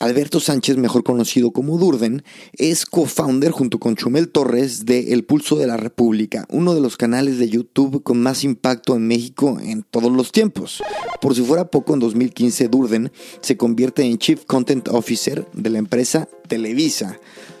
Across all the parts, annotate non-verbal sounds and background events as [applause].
Alberto Sánchez, mejor conocido como Durden, es co-founder junto con Chumel Torres de El Pulso de la República, uno de los canales de YouTube con más impacto en México en todos los tiempos. Por si fuera poco, en 2015 Durden se convierte en Chief Content Officer de la empresa Televisa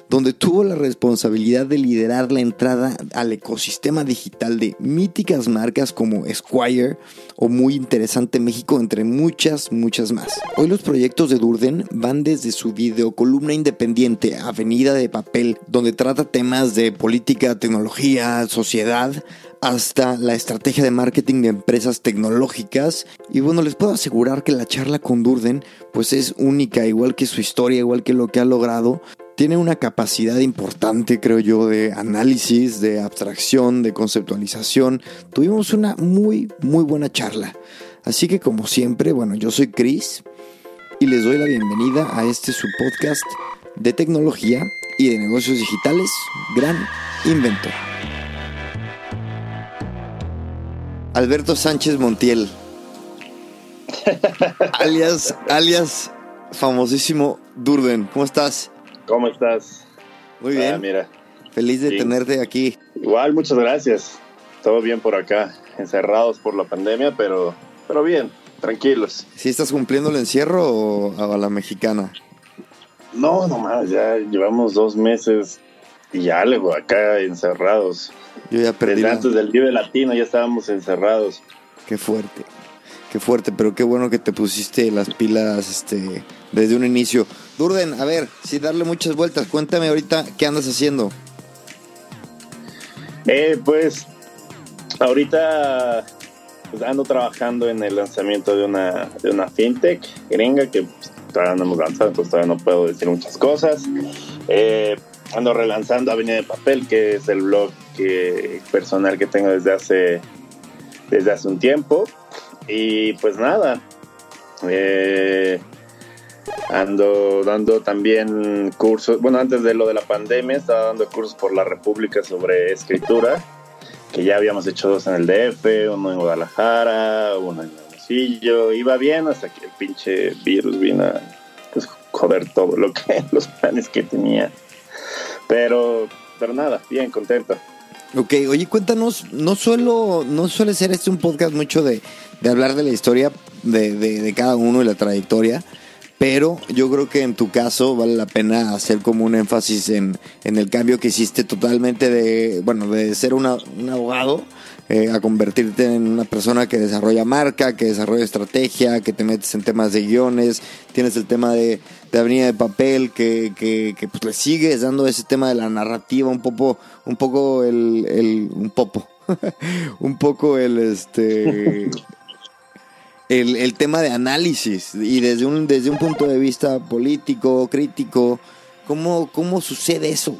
donde tuvo la responsabilidad de liderar la entrada al ecosistema digital de míticas marcas como Squire o Muy Interesante México, entre muchas, muchas más. Hoy los proyectos de Durden van desde su video columna independiente Avenida de Papel, donde trata temas de política, tecnología, sociedad, hasta la estrategia de marketing de empresas tecnológicas. Y bueno, les puedo asegurar que la charla con Durden pues es única, igual que su historia, igual que lo que ha logrado tiene una capacidad importante, creo yo, de análisis, de abstracción, de conceptualización. Tuvimos una muy, muy buena charla. Así que como siempre, bueno, yo soy Chris y les doy la bienvenida a este su podcast de tecnología y de negocios digitales, Gran Inventor. Alberto Sánchez Montiel, [laughs] alias, alias famosísimo Durden, ¿cómo estás? ¿Cómo estás? Muy bien. Ah, mira. Feliz de tenerte aquí. Igual, muchas gracias. Todo bien por acá, encerrados por la pandemia, pero, pero bien, tranquilos. ¿Sí estás cumpliendo el encierro o a la mexicana? No, nomás, ya llevamos dos meses y algo acá encerrados. Yo ya perdí. Desde antes del Vive Latino ya estábamos encerrados. Qué fuerte, qué fuerte, pero qué bueno que te pusiste las pilas este, desde un inicio. Durden, a ver, sin darle muchas vueltas, cuéntame ahorita qué andas haciendo. Eh, pues ahorita pues, ando trabajando en el lanzamiento de una, de una fintech gringa que pues, todavía no hemos lanzado, entonces todavía no puedo decir muchas cosas. Eh, ando relanzando Avenida de Papel, que es el blog que, personal que tengo desde hace, desde hace un tiempo. Y pues nada, eh, Ando dando también cursos, bueno, antes de lo de la pandemia estaba dando cursos por la República sobre escritura, que ya habíamos hecho dos en el DF, uno en Guadalajara, uno en Hermosillo, iba bien hasta que el pinche virus vino a pues, joder todo lo que, [laughs] los planes que tenía. Pero, pero nada, bien, contento. Ok, oye, cuéntanos, no suelo, no suele ser este un podcast mucho de, de hablar de la historia de, de, de cada uno y la trayectoria, pero yo creo que en tu caso vale la pena hacer como un énfasis en, el cambio que hiciste totalmente de, bueno, de ser un abogado eh, a convertirte en una persona que desarrolla marca, que desarrolla estrategia, que te metes en temas de guiones, tienes el tema de, de Avenida de Papel, que, que, que pues le sigues dando ese tema de la narrativa, un poco, un poco el, el un popo, [laughs] un poco el este [laughs] el, tema de análisis y desde un, desde un punto de vista político, crítico, ¿cómo, cómo sucede eso?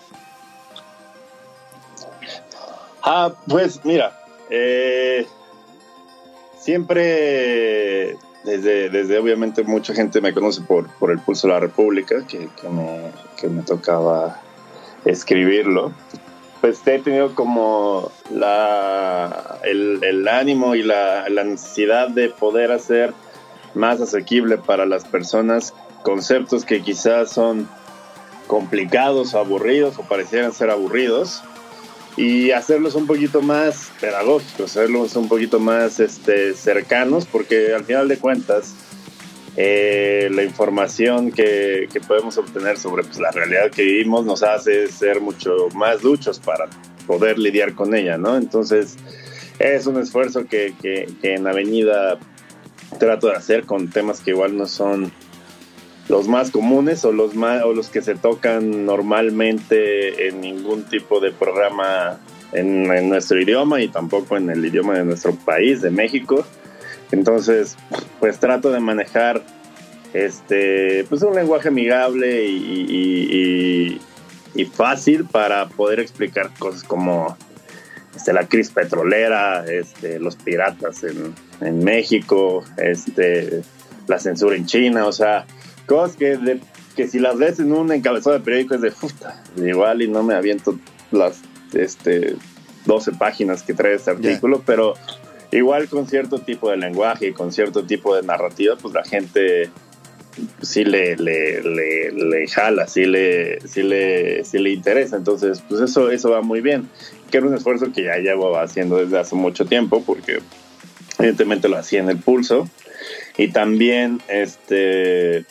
Ah, pues mira, eh, siempre, desde, desde obviamente mucha gente me conoce por, por el Pulso de la República, que, que, me, que me tocaba escribirlo pues he tenido como la, el, ánimo y la, necesidad de poder hacer más asequible para las personas conceptos que quizás son complicados o aburridos o parecieran ser aburridos y hacerlos un poquito más pedagógicos, hacerlos un poquito más este, cercanos porque al final de cuentas eh, la información que, podemos obtener sobre pues, la realidad que vivimos nos hace ser mucho más duchos para poder lidiar con ella, ¿no? Entonces, es un esfuerzo que, en Avenida trato de hacer con temas que igual no son los más comunes o los más o los que se tocan normalmente en ningún tipo de programa en, en, nuestro idioma y tampoco en el idioma de nuestro país, de México. Entonces, pues trato de manejar este, pues un lenguaje amigable y, fácil para poder explicar cosas como este, la crisis petrolera, este, los piratas en, en México, este, la censura en China, o sea, cosas que, que si las ves en un encabezado de periódico es de puta, igual y no me aviento las este, 12 páginas que trae este artículo, pero igual con cierto tipo de lenguaje y con cierto tipo de narrativa, pues la gente sí le, le, le, jala, sí le, sí le, sí le interesa. Entonces, pues eso, eso va muy bien. Que era un esfuerzo que ya llevo haciendo desde hace mucho tiempo, porque evidentemente lo hacía en el pulso. Y también, este,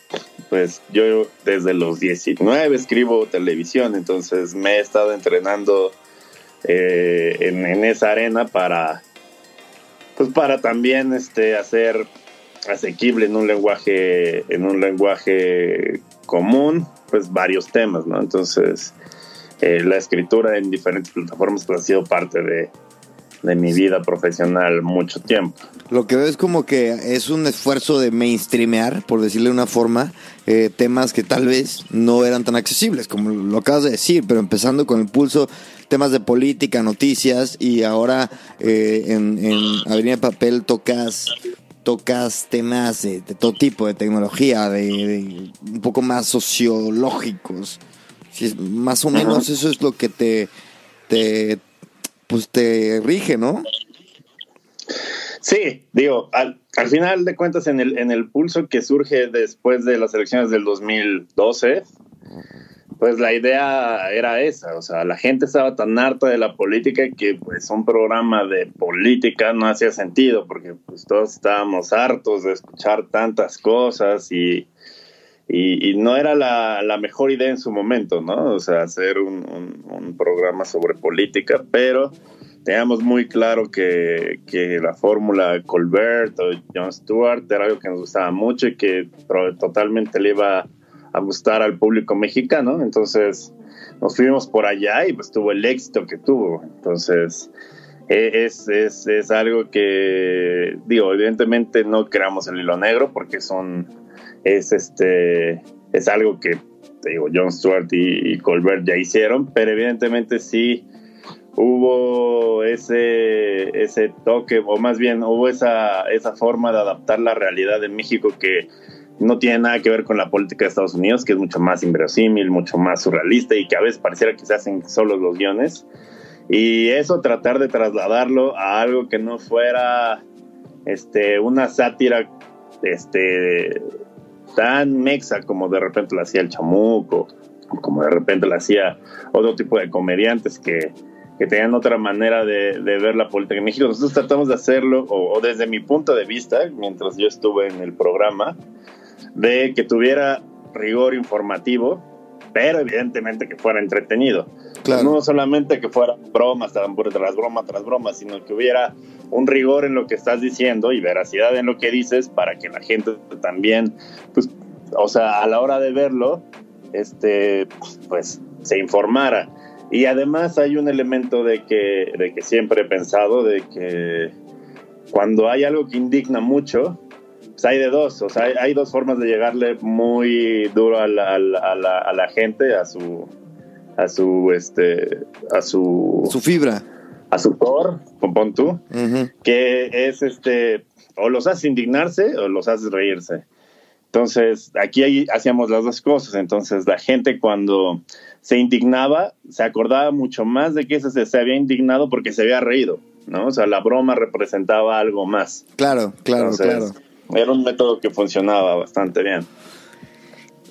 pues yo desde los 19 escribo televisión, entonces me he estado entrenando eh, en, esa arena para, pues para también este, hacer asequible en un lenguaje, en un lenguaje común, pues varios temas, ¿no? Entonces, eh, la escritura en diferentes plataformas pues, ha sido parte de, de mi vida profesional mucho tiempo. Lo que veo es como que es un esfuerzo de mainstreamear, por decirle de una forma, eh, temas que tal vez no eran tan accesibles, como lo acabas de decir, pero empezando con el pulso, temas de política, noticias, y ahora eh, en, en Avenida Papel tocas tocas temas de, todo tipo de tecnología, de, un poco más sociológicos. más o menos eso es lo que te, te, pues te rige, ¿no? Sí, digo, al, al, final de cuentas en el, en el pulso que surge después de las elecciones del 2012, pues la idea era esa, o sea, la gente estaba tan harta de la política que pues un programa de política no hacía sentido porque pues todos estábamos hartos de escuchar tantas cosas y, y, no era la, mejor idea en su momento, ¿no? O sea, hacer un, programa sobre política, pero teníamos muy claro que, que la fórmula Colbert o Jon Stewart era algo que nos gustaba mucho y que totalmente le iba a gustar al público mexicano. Entonces nos fuimos por allá y pues tuvo el éxito que tuvo. Entonces e, es, es, es algo que, digo, evidentemente no creamos el hilo negro porque son, es este, es algo que, digo, Jon Stewart y, Colbert ya hicieron, pero evidentemente sí hubo ese, ese toque, o más bien hubo esa, esa forma de adaptar la realidad de México que no tiene nada que ver con la política de Estados Unidos, que es mucho más inverosímil, mucho más surrealista y que a veces pareciera que se hacen solo los guiones. Y eso tratar de trasladarlo a algo que no fuera este, una sátira este, tan mexa como de repente lo hacía el chamuco, como de repente lo hacía otro tipo de comediantes que, que tenían otra manera de, ver la política en México. Nosotros tratamos de hacerlo, o desde mi punto de vista, mientras yo estuve en el programa, de que tuviera rigor informativo, pero evidentemente que fuera entretenido. No solamente que fuera bromas tras bromas tras bromas, sino que hubiera un rigor en lo que estás diciendo y veracidad en lo que dices para que la gente también, pues, o sea, a la hora de verlo, este, pues, se informara. Y además hay un elemento de que, de que siempre he pensado de que cuando hay algo que indigna mucho, pues, hay de dos, o sea, hay, dos formas de llegarle muy duro a la, a la, a la, gente, a su, a su, este, a su... Su fibra. A su core, pon tú, que es, este, o los haces indignarse o los haces reírse. Entonces, aquí hacíamos las dos cosas. Entonces, la gente cuando se indignaba, se acordaba mucho más de que se, se había indignado porque se había reído, ¿no? O sea, la broma representaba algo más. Claro, claro, claro era un método que funcionaba bastante bien.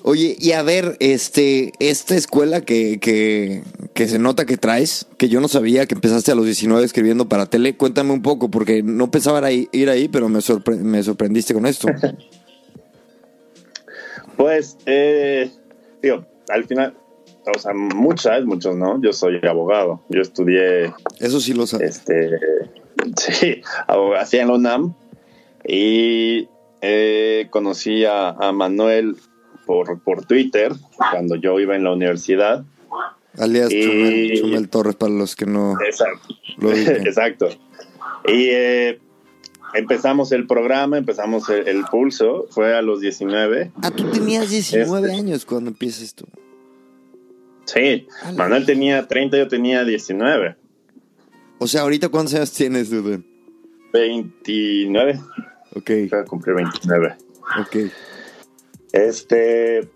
Oye, y a ver, este, esta escuela que, que, que, se nota que traes, que yo no sabía que empezaste a los 19 escribiendo para tele, cuéntame un poco, porque no pensaba ir ahí, pero me, me sorprendiste con esto. [laughs] pues, eh, digo, al final, o sea, muchas, muchos no, yo soy abogado, yo estudié... Eso sí lo sabes. Este, [laughs] sí, abogacía en la UNAM, y eh, conocí a, Manuel por, por Twitter cuando yo iba en la universidad. Alias Chumel, Torres para los que no Exacto. [laughs] Exacto. Y eh, empezamos el programa, empezamos el, pulso, fue a los 19. Ah, tú tenías 19 este años cuando empiezas esto. Sí, Manuel tenía 30, yo tenía 19. O sea, ahorita cuántos años tienes, Dudu? 29. Ok. Voy a cumplir 29. Ok. Este,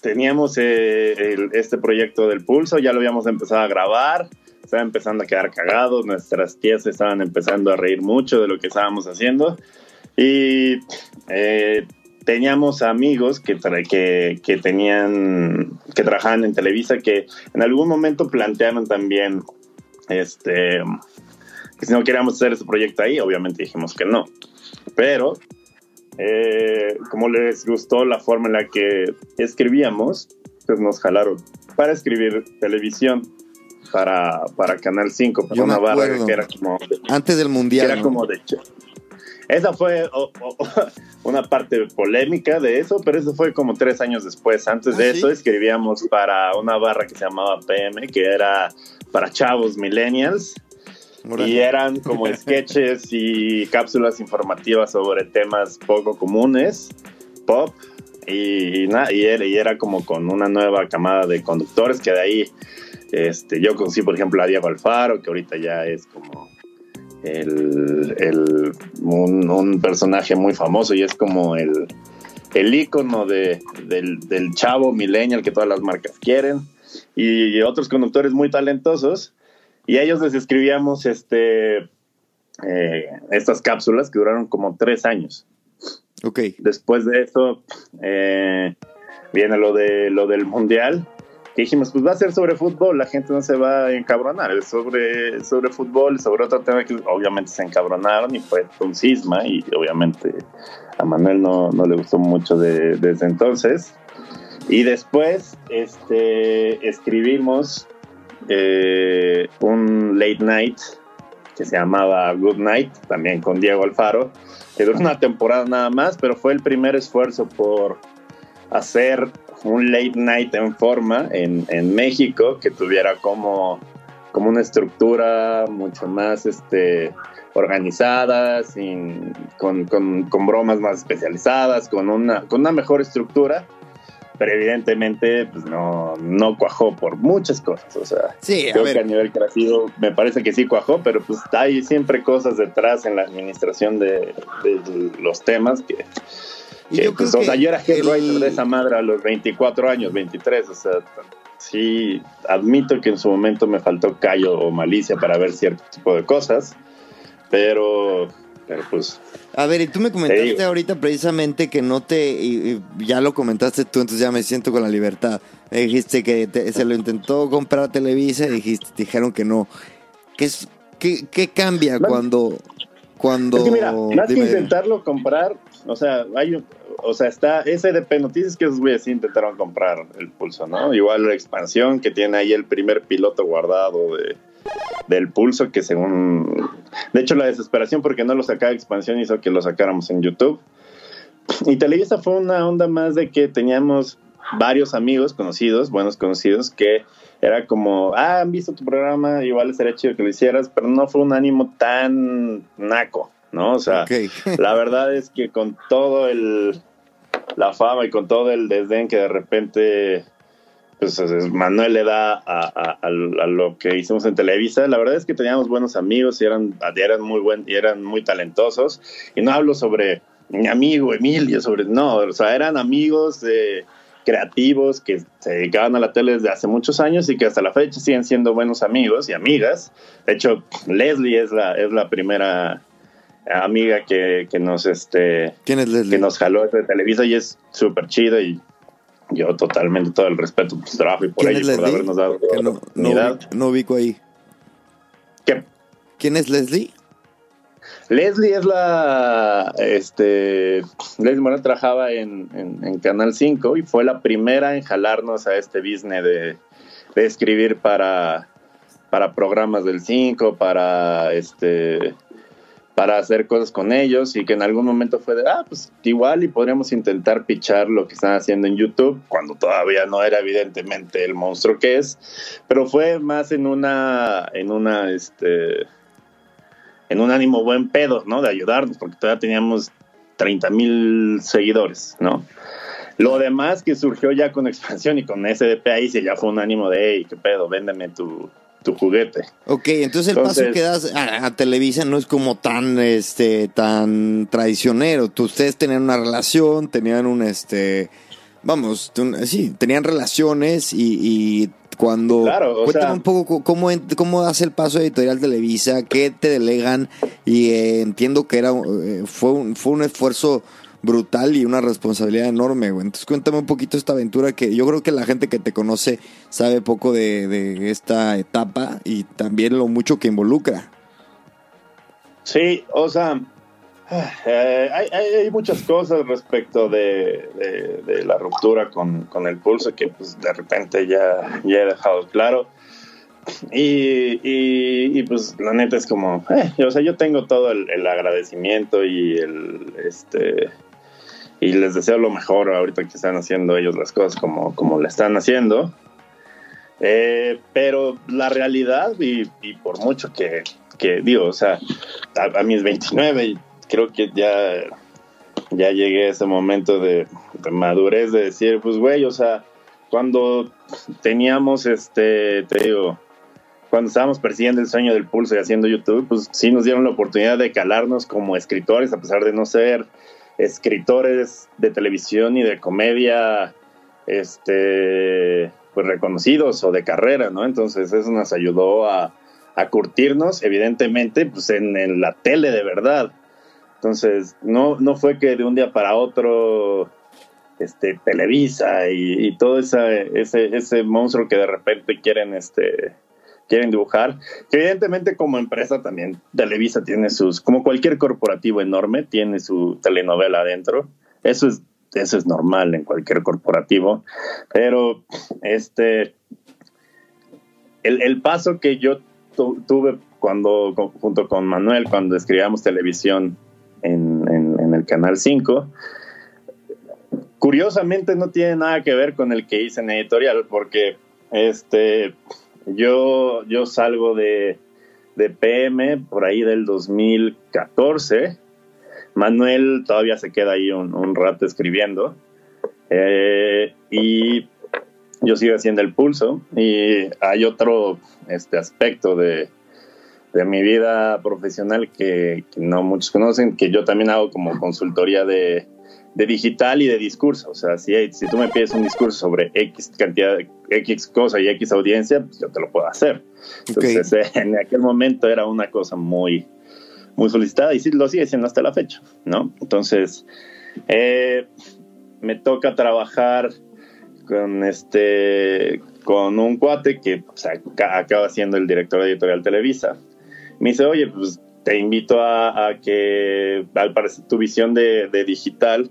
teníamos eh, este proyecto del pulso, ya lo habíamos empezado a grabar, estaba empezando a quedar cagados, nuestras tías estaban empezando a reír mucho de lo que estábamos haciendo y eh, teníamos amigos que, que, que, tenían, que trabajaban en Televisa que en algún momento plantearon también este, que si no queríamos hacer ese proyecto ahí, obviamente dijimos que no, pero eh, como les gustó la forma en la que escribíamos, pues nos jalaron para escribir televisión para, para Canal 5, para una barra que era como... Antes del Mundial. era como de... Esa fue [laughs] una parte polémica de eso, pero eso fue como tres años después. Antes de ¿Ah, eso escribíamos para una barra que se llamaba PM, que era para chavos millennials y eran como [laughs] sketches y cápsulas informativas sobre temas poco comunes, pop, y, y, era, como con una nueva camada de conductores que de ahí este, yo conocí, por ejemplo, a Diego Alfaro, que ahorita ya es como el, un, personaje muy famoso y es como el, el ícono de, del, del chavo millennial que todas las marcas quieren. Y otros conductores muy talentosos y a ellos les escribíamos este, eh, estas cápsulas que duraron como tres años. Ok. Después de eso eh, viene lo, de, lo del mundial. Que dijimos, pues va a ser sobre fútbol, la gente no se va a encabronar, es sobre, sobre fútbol, sobre otro tema que obviamente se encabronaron y fue un cisma y obviamente a Manuel no, no le gustó mucho desde entonces. Y después este, escribimos eh, un late night que se llamaba Good Night, también con Diego Alfaro, que duró una temporada nada más, pero fue el primer esfuerzo por hacer un late night en forma en, en México que tuviera como, como una estructura mucho más este, organizada, sin, con, con, con bromas más especializadas, con una, con una mejor estructura pero evidentemente pues no, no cuajó por muchas cosas. O sea, creo que a nivel creativo me parece que sí cuajó, pero pues hay siempre cosas detrás en la administración de, los temas que... yo, pues, o sea, yo era head writer de esa madre a los 24 años, 23, o sea, sí, admito que en su momento me faltó callo o malicia para ver cierto tipo de cosas, pero pues... A ver, y tú me comentaste ahorita precisamente que no te... ya lo comentaste tú, entonces ya me siento con la libertad. Me dijiste que se lo intentó comprar Televisa y dijiste, dijeron que no. ¿Qué, es, qué, cambia cuando... cuando es que mira, más que intentarlo comprar, o sea, hay o sea, está SDP Noticias que esos güeyes sí intentaron comprar el pulso, ¿no? Igual la expansión que tiene ahí el primer piloto guardado de, del pulso que según... De hecho, la desesperación porque no lo sacaba expansión hizo que lo sacáramos en YouTube. Y Televisa fue una onda más de que teníamos varios amigos conocidos, buenos conocidos, que era como, ah, han visto tu programa, igual sería chido que lo hicieras, pero no fue un ánimo tan naco, ¿no? O sea, [laughs] la verdad es que con todo el la fama y con todo el desdén que de repente pues Manuel le da a, lo que hicimos en Televisa. La verdad es que teníamos buenos amigos y eran, eran muy buen, y eran muy talentosos. Y no hablo sobre mi amigo Emilio, sobre no, o sea, eran amigos creativos que se dedicaban a la tele desde hace muchos años y que hasta la fecha siguen siendo buenos amigos y amigas. De hecho, Leslie es la, es la primera amiga que, que nos este ¿Quién es Leslie? que nos jaló de Televisa y es súper chido y yo totalmente todo el respeto por su trabajo y por ello, por habernos dado la no. No, ubico ahí. ¿Qué? ¿Quién es Leslie? Leslie es la, este, Leslie Morán trabajaba en, en, Canal 5 y fue la primera en jalarnos a este business de, de escribir para, para programas del 5, para este, para hacer cosas con ellos y que en algún momento fue de, ah, pues igual y podríamos intentar pichar lo que están haciendo en YouTube, cuando todavía no era evidentemente el monstruo que es, pero fue más en una, en una, este, en un ánimo buen pedo, ¿no? De ayudarnos, porque todavía teníamos 30 mil seguidores, ¿no? Lo demás que surgió ya con expansión y con SDP ahí sí ya fue un ánimo de, hey, qué pedo, véndeme tu, tu juguete. Ok, entonces el paso que das a, Televisa no es como tan, este, tan traicionero. Ustedes tenían una relación, tenían un, este, vamos, sí, tenían relaciones y, cuando... Claro, cuéntame un poco cómo, cómo hace el paso editorial Televisa, qué te delegan y eh, entiendo que era, eh, fue, un, fue un esfuerzo brutal y una responsabilidad enorme, güey. Entonces cuéntame un poquito esta aventura que yo creo que la gente que te conoce sabe poco de, esta etapa y también lo mucho que involucra. Sí, o sea, [sighs] eh, hay, muchas cosas respecto de, la ruptura con, el pulso que pues de repente ya, ya he dejado claro. Y, y, pues la neta es como, eh, o sea, yo tengo todo el, el agradecimiento y el, este, y les deseo lo mejor ahorita que están haciendo ellos las cosas como, como le están haciendo. Eh, pero la realidad, y, por mucho que, que, digo, o sea, a, mis 29 y creo que ya, ya llegué a ese momento de, madurez de decir, pues güey, o sea, cuando teníamos, este, te digo, cuando estábamos persiguiendo el sueño del pulso y haciendo YouTube, pues sí nos dieron la oportunidad de calarnos como escritores, a pesar de no ser escritores de televisión y de comedia este pues reconocidos o de carrera, ¿no? Entonces eso nos ayudó a, curtirnos, evidentemente, pues en, la tele de verdad. Entonces, no, no fue que de un día para otro este Televisa y, todo ese, ese monstruo que de repente quieren este quieren dibujar. evidentemente como empresa también Televisa tiene sus, como cualquier corporativo enorme, tiene su telenovela adentro. Eso es, eso es normal en cualquier corporativo. Pero este, el, paso que yo tuve cuando, junto con Manuel, cuando escribíamos televisión en, en el Canal 5, curiosamente no tiene nada que ver con el que hice en editorial, porque este yo, yo salgo de, PM por ahí del 2014. Manuel todavía se queda ahí un, rato escribiendo. Eh, y yo sigo haciendo el pulso. Y hay otro este aspecto de, mi vida profesional que, no muchos conocen, que yo también hago como consultoría de, de digital y de discurso. O sea, si, si tú me pides un discurso sobre X cantidad, X cosa y X audiencia, pues yo te lo puedo hacer. Entonces, [laughs] en aquel momento era una cosa muy, muy solicitada y sí lo sigue siendo hasta la fecha, ¿no? Entonces, eh, me toca trabajar con este con un cuate que acaba siendo el director de editorial Televisa. Me dice, oye, pues te invito a, que, al parecer, tu visión de, digital,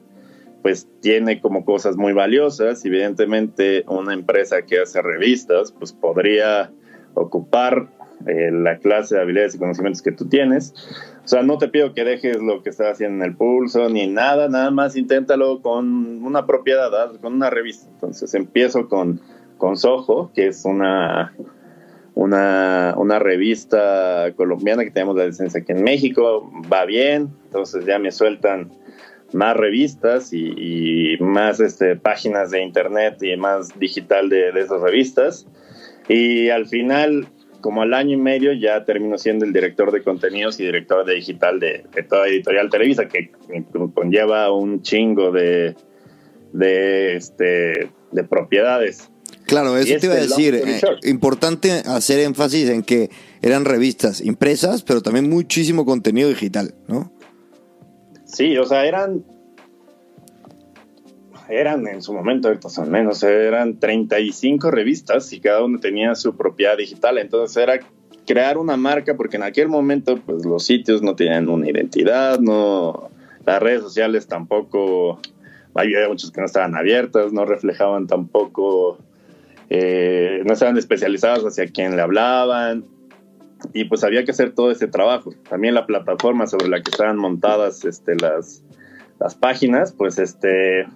pues tiene como cosas muy valiosas. Evidentemente, una empresa que hace revistas, pues podría ocupar eh, la clase de habilidades y conocimientos que tú tienes. O sea, no te pido que dejes lo que estás haciendo en el pulso ni nada, nada más inténtalo con una propiedad, con una revista. Entonces empiezo con, con Soho, que es una una, una revista colombiana que tenemos la licencia aquí en México, va bien, entonces ya me sueltan más revistas y, más este, páginas de internet y más digital de, esas revistas. Y al final, como al año y medio, ya termino siendo el director de contenidos y director de digital de, toda Editorial Televisa, que conlleva un chingo de, de, este, de propiedades. Claro, eso te iba a decir. Eh, importante hacer énfasis en que eran revistas impresas, pero también muchísimo contenido digital, ¿no? Sí, o sea, eran. Eran en su momento, ahorita son menos, eran 35 revistas y cada una tenía su propiedad digital. Entonces era crear una marca, porque en aquel momento, pues los sitios no tenían una identidad, no. Las redes sociales tampoco. Había muchos que no estaban abiertas, no reflejaban tampoco eh, no estaban especializados hacia quién le hablaban y pues había que hacer todo ese trabajo. También la plataforma sobre la que estaban montadas este, las, las páginas, pues este,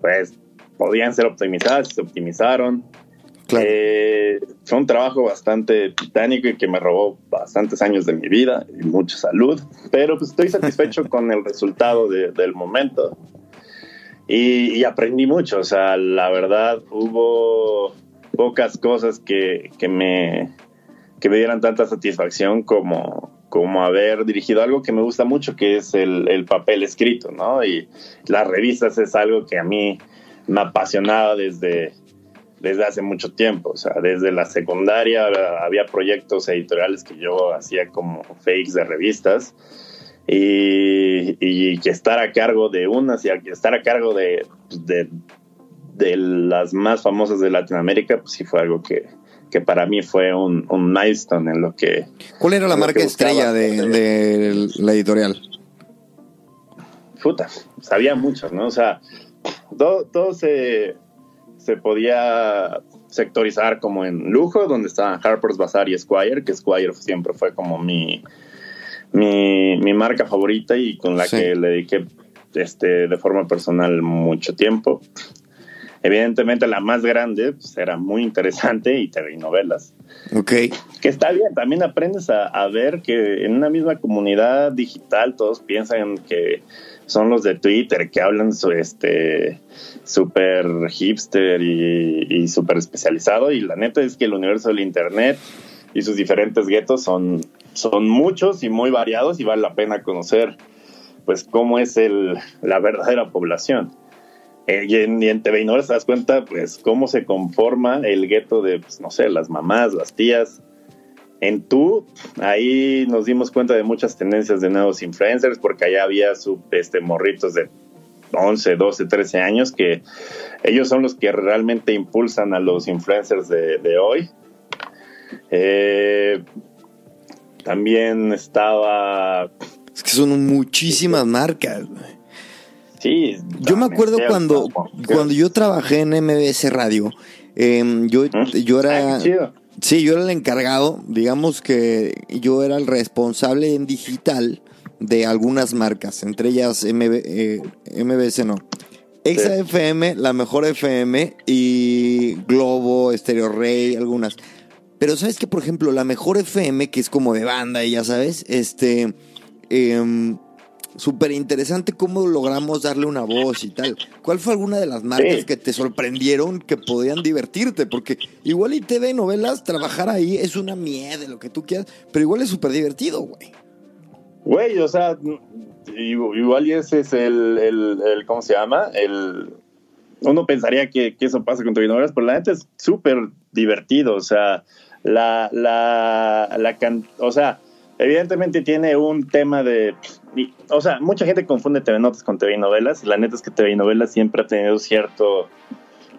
pues podían ser optimizadas, se optimizaron. Eh, fue un trabajo bastante titánico y que me robó bastantes años de mi vida y mucha salud, pero pues estoy satisfecho [laughs] con el resultado del momento. Y, aprendí mucho, o sea, la verdad hubo pocas cosas que, que, me, que me dieran tanta satisfacción como, como haber dirigido algo que me gusta mucho, que es el, el papel escrito, ¿no? Y las revistas es algo que a mí me apasionaba desde, desde hace mucho tiempo. O sea, desde la secundaria había proyectos editoriales que yo hacía como fakes de revistas. Y, y que estar a cargo de unas y estar a cargo de, de, de, las más famosas de Latinoamérica, pues sí fue algo que, que para mí fue un, un milestone en lo que... ¿Cuál era la marca estrella de, de, la editorial? Puta, sabía muchos, ¿no? O sea, todo, todo se, se podía sectorizar como en lujo, donde estaban Harper's Bazaar y Squire, que Squire siempre fue como mi, mi, mi marca favorita y con la que le dediqué este, de forma personal mucho tiempo. Evidentemente la más grande pues, era muy interesante y TV novelas. Ok. Que está bien, también aprendes a, a ver que en una misma comunidad digital todos piensan que son los de Twitter que hablan su, este súper hipster y, y súper especializado y la neta es que el universo del internet y sus diferentes guetos son, son muchos y muy variados y vale la pena conocer pues cómo es el, la verdadera población. Eh, y, en, y en TV te das cuenta pues cómo se conforma el gueto de, pues, no sé, las mamás, las tías, en tú, ahí nos dimos cuenta de muchas tendencias de nuevos influencers, porque allá había su, este, morritos de 11, 12, 13 años, que ellos son los que realmente impulsan a los influencers de, hoy. Eh, también estaba... Es que son muchísimas marcas. Sí. Yo me acuerdo cuando, cuando yo trabajé en MBS Radio, em, yo, yo era... Sí, yo era el encargado, digamos que yo era el responsable en digital de algunas marcas, entre ellas MB, eh, MBS no. XFM, la mejor FM y Globo, Stereo Rey, algunas. Pero sabes que, por ejemplo, la mejor FM, que es como de banda y ya sabes, este, eh, súper interesante cómo logramos darle una voz y tal. ¿Cuál fue alguna de las marcas que te sorprendieron que podían divertirte? Porque igual y TV novelas, trabajar ahí es una mierda, lo que tú quieras, pero igual es súper divertido, güey. Güey, o sea, igual y ese es el, el, ¿cómo se llama? El, uno pensaría que, que eso pasa con TV novelas, pero la neta es súper divertido, o sea, la, la, la, o sea, evidentemente tiene un tema de o sea, mucha gente confunde TV Notas con TV Novelas y la neta es que TV Novelas siempre ha tenido cierto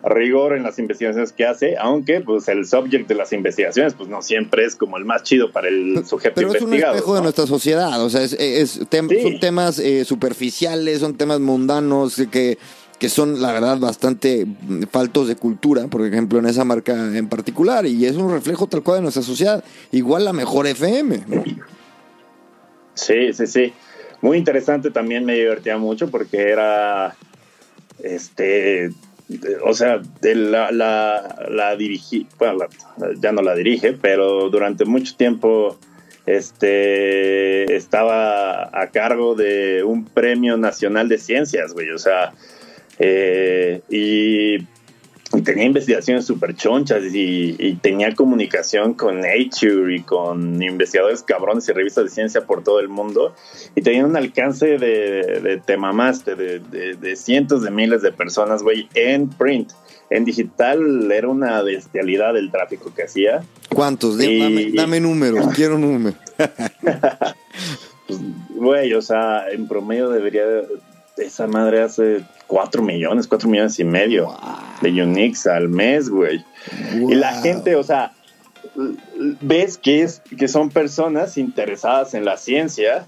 rigor en las investigaciones que hace, aunque pues el subject de las investigaciones pues no siempre es como el más chido para el sujeto Pero investigado. Pero es un espejo de nuestra sociedad, o sea, es, son temas eh, superficiales, son temas mundanos que, que son la verdad bastante faltos de cultura, por ejemplo en esa marca en particular, y es un reflejo tal cual de nuestra sociedad, igual la mejor FM. Sí, sí, sí muy interesante también me divertía mucho porque era este o sea la, la, la dirigí bueno ya no la dirige pero durante mucho tiempo este estaba a cargo de un premio nacional de ciencias güey o sea eh, y y tenía investigaciones súper chonchas y, tenía comunicación con Nature y con investigadores cabrones y revistas de ciencia por todo el mundo y tenía un alcance de, de te mamaste, de, de, cientos de miles de personas, güey, en print. En digital era una bestialidad el tráfico que hacía. ¿Cuántos? dame, números, [laughs] quiero números. pues, güey, o sea, en promedio debería esa madre hace 4 millones, 4 millones y medio de Unix al mes, güey. Y la gente, o sea, ves que, es, que son personas interesadas en la ciencia,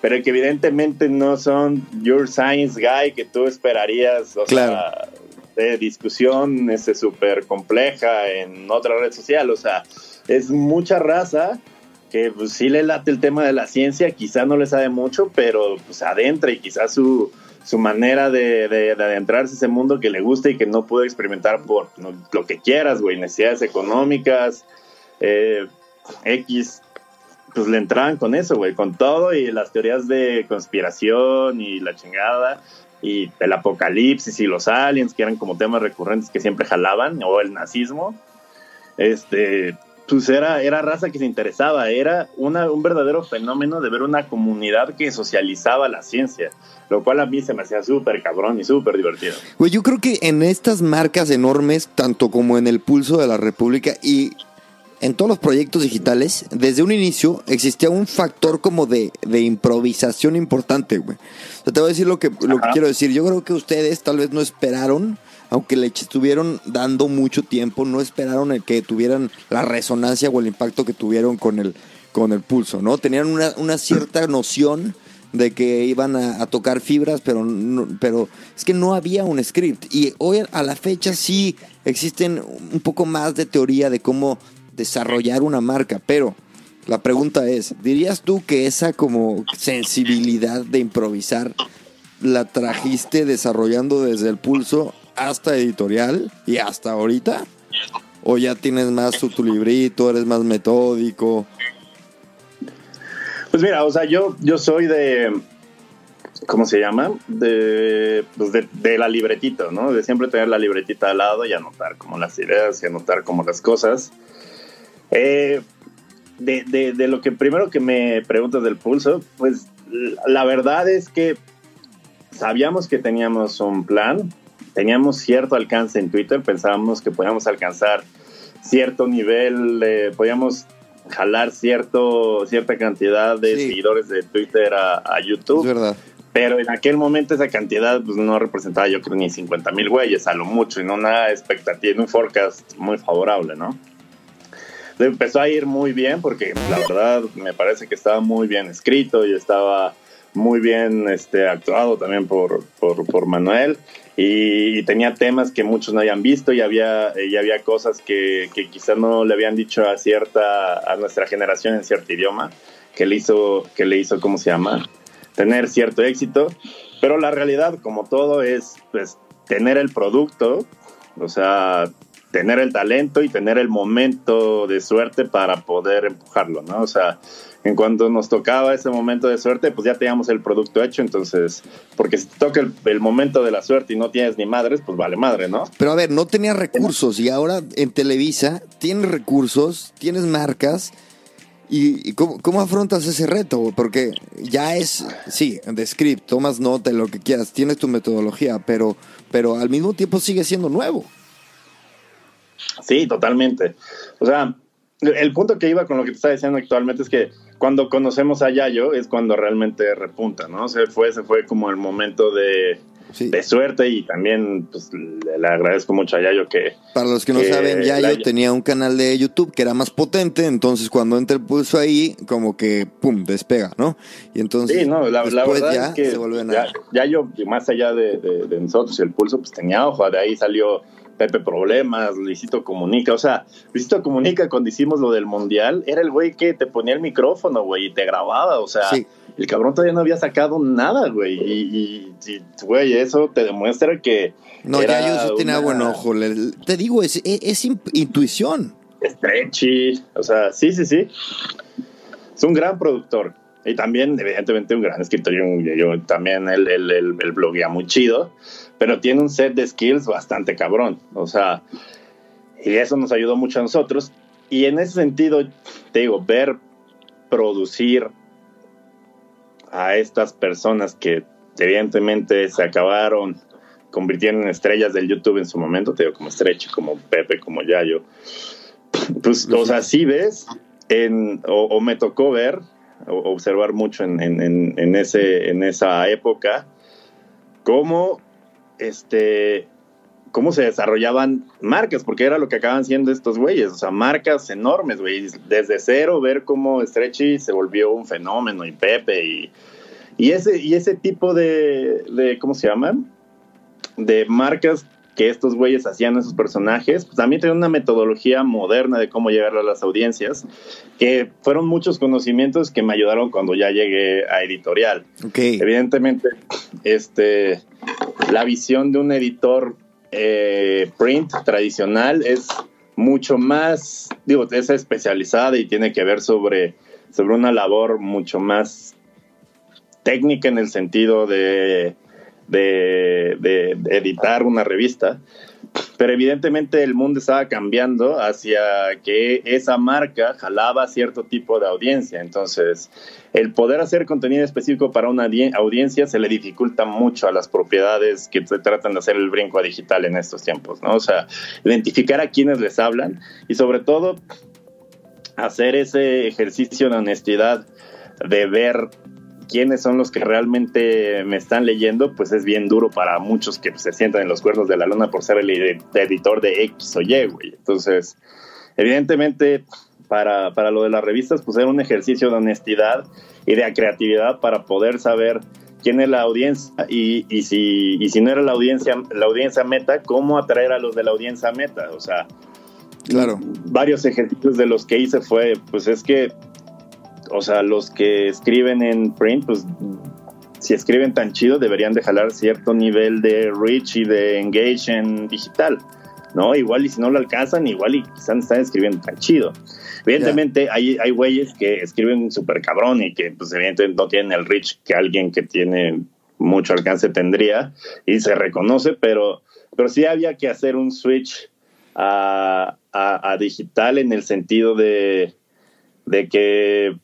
pero que evidentemente no son your science guy que tú esperarías, o sea, de discusión ese súper compleja en otra red social, o sea, es mucha raza que pues sí le late el tema de la ciencia, quizá no le sabe mucho, pero pues adentra y quizás su su manera de, de, adentrarse a ese mundo que le gusta y que no pudo experimentar por lo que quieras, güey, necesidades económicas, eh, X, pues le entraban con eso, güey, con todo y las teorías de conspiración y la chingada y el apocalipsis y los aliens, que eran como temas recurrentes que siempre jalaban, o el nazismo. Este, pues era, era raza que se interesaba, era una, un verdadero fenómeno de ver una comunidad que socializaba la ciencia, lo cual a mí se me hacía súper cabrón y súper divertido. Güey, yo creo que en estas marcas enormes, tanto como en el Pulso de la República y en todos los proyectos digitales, desde un inicio existía un factor como de, de improvisación importante, güey. O sea, te voy a decir lo que, lo que quiero decir. Yo creo que ustedes tal vez no esperaron aunque le estuvieron dando mucho tiempo, no esperaron el que tuvieran la resonancia o el impacto que tuvieron con el, con el pulso, ¿no? Tenían una, una cierta noción de que iban a, tocar fibras, pero, pero es que no había un script. Y hoy a la fecha sí existen un poco más de teoría de cómo desarrollar una marca, pero la pregunta es, ¿dirías tú que esa como sensibilidad de improvisar la trajiste desarrollando desde el pulso hasta editorial y hasta ahorita? ¿O ya tienes más tu, librito, eres más metódico? Pues mira, o sea, yo, yo soy de, ¿cómo se llama? De, pues de, la libretita, ¿no? De siempre tener la libretita al lado y anotar como las ideas y anotar como las cosas. Eh, de, de, de, lo que primero que me preguntas del pulso, pues la verdad es que sabíamos que teníamos un plan, teníamos cierto alcance en Twitter, pensábamos que podíamos alcanzar cierto nivel, eh, podíamos jalar cierto, cierta cantidad de seguidores de Twitter a, YouTube. Es verdad. Pero en aquel momento esa cantidad pues, no representaba yo creo ni 50 mil güeyes, a lo mucho, y no una expectativa, en un forecast muy favorable, ¿no? Empezó a ir muy bien porque la verdad me parece que estaba muy bien escrito y estaba muy bien este, actuado también por, por, por Manuel y, tenía temas que muchos no habían visto y había, y había cosas que, que quizás no le habían dicho a cierta a nuestra generación en cierto idioma que le hizo que le hizo cómo se llama tener cierto éxito. Pero la realidad como todo es pues tener el producto o sea tener el talento y tener el momento de suerte para poder empujarlo no o sea en cuanto nos tocaba ese momento de suerte, pues ya teníamos el producto hecho, entonces, porque si te toca el, momento de la suerte y no tienes ni madres, pues vale madre, ¿no? Pero a ver, no tenías recursos y ahora en Televisa tienes recursos, tienes marcas. ¿Y, cómo, afrontas ese reto? Porque ya es, sí, de script, tomas nota de lo que quieras, tienes tu metodología, pero, pero al mismo tiempo sigue siendo nuevo. Sí, totalmente. O sea, el punto que iba con lo que te estaba diciendo actualmente es que cuando conocemos a Yayo es cuando realmente repunta, ¿no? Se fue, se fue como el momento de, de suerte y también pues, le, agradezco mucho a Yayo que... Para los que no saben, Yayo tenía un canal de YouTube que era más potente, entonces cuando entra el pulso ahí, como que, ¡pum!, despega, ¿no? Y entonces sí, no, la, verdad ya es que se vuelve a... Yayo, más allá de, de, nosotros y el pulso, pues tenía ojo, de ahí salió Pepe Problemas, Luisito Comunica. O sea, Luisito Comunica cuando hicimos lo del Mundial, era el güey que te ponía el micrófono, güey, y te grababa. O sea, el cabrón todavía no había sacado nada, güey. Y, güey, eso te demuestra que. No, ya yo sí tenía buen ojo. te digo, es, es, intuición. Stretchy. O sea, sí, sí, sí. Es un gran productor. Y también, evidentemente, un gran escritor. Yo, también él, él, él, bloguea muy chido, pero tiene un set de skills bastante cabrón. O sea, y eso nos ayudó mucho a nosotros. Y en ese sentido, te digo, ver producir a estas personas que evidentemente se acabaron convirtiendo en estrellas del YouTube en su momento, te digo, como Stretch, como Pepe, como Yayo. Pues, o sea, sí ves, en, o me tocó ver observar mucho en, en, en, ese, en esa época, cómo, este, cómo se desarrollaban marcas, porque era lo que acaban siendo estos güeyes, o sea, marcas enormes, güey, desde cero ver cómo Stretchy se volvió un fenómeno y Pepe y, y, ese, y ese tipo de, de, ¿cómo se llaman? De marcas que estos güeyes hacían esos personajes, pues también tenían una metodología moderna de cómo llegar a las audiencias, que fueron muchos conocimientos que me ayudaron cuando ya llegué a editorial. Evidentemente, este, la visión de un editor eh, print tradicional es mucho más, digo, es especializada y tiene que ver sobre, sobre una labor mucho más técnica en el sentido de, de, editar una revista, pero evidentemente el mundo estaba cambiando hacia que esa marca jalaba cierto tipo de audiencia. Entonces, el poder hacer contenido específico para una audiencia se le dificulta mucho a las propiedades que se tratan de hacer el brinco a digital en estos tiempos, ¿no? O sea, identificar a quienes les hablan y sobre todo hacer ese ejercicio de honestidad de ver quiénes son los que realmente me están leyendo, pues es bien duro para muchos que se sientan en los cuernos de la luna por ser el editor de X o Y, güey. Entonces, evidentemente, para, para lo de las revistas, pues era un ejercicio de honestidad y de creatividad para poder saber quién es la audiencia y, y, si, y si no era la audiencia, la audiencia meta, cómo atraer a los de la audiencia meta. O sea, claro. varios ejercicios de los que hice fue, pues es que o sea, los que escriben en print, pues si escriben tan chido deberían de jalar cierto nivel de reach y de engage en digital, ¿no? Igual y si no lo alcanzan, igual y quizás están escribiendo tan chido. Evidentemente hay, hay güeyes que escriben súper cabrón y que pues evidentemente no tienen el reach que alguien que tiene mucho alcance tendría y se reconoce, pero, pero sí había que hacer un switch a, a digital en el sentido de, de que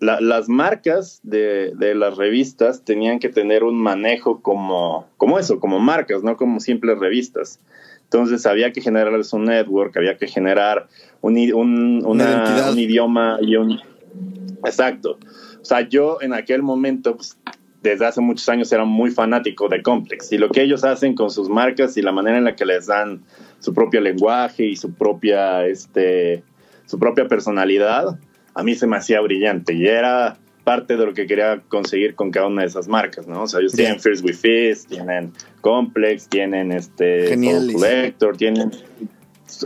las marcas de, las revistas tenían que tener un manejo como, como eso, como marcas, no como simples revistas. Entonces había que generarles un network, había que generar un, idioma y un... Exacto. O sea, yo en aquel momento, pues, desde hace muchos años, era muy fanático de Complex. Y lo que ellos hacen con sus marcas y la manera en la que les dan su propio lenguaje y su propia, este, su propia personalidad, a mí se me hacía brillante y era parte de lo que quería conseguir con cada una de esas marcas, ¿no? O sea, ellos tienen First with Fist, tienen Complex, tienen este Collector, tienen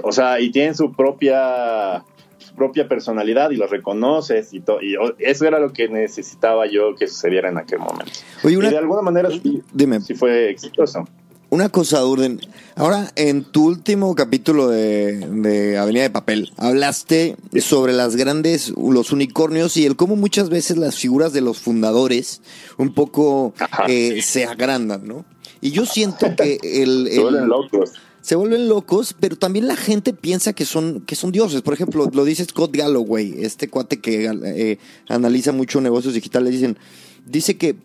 o sea, y tienen su propia su propia personalidad y los reconoces y, todo y eso era lo que necesitaba yo que sucediera en aquel momento. y de alguna manera sí, Dime. sí fue exitoso. Una cosa, Urden. Ahora, en tu último capítulo de, Avenida de Papel, hablaste sobre las grandes, los unicornios y el cómo muchas veces las figuras de los fundadores un poco eh, se agrandan, ¿no? Y yo siento que el... [laughs] se vuelven locos. Se vuelven locos, pero también la gente piensa que son, que son dioses. Por ejemplo, lo dice Scott Galloway, este cuate que eh, analiza mucho negocios digitales. Dicen, dice que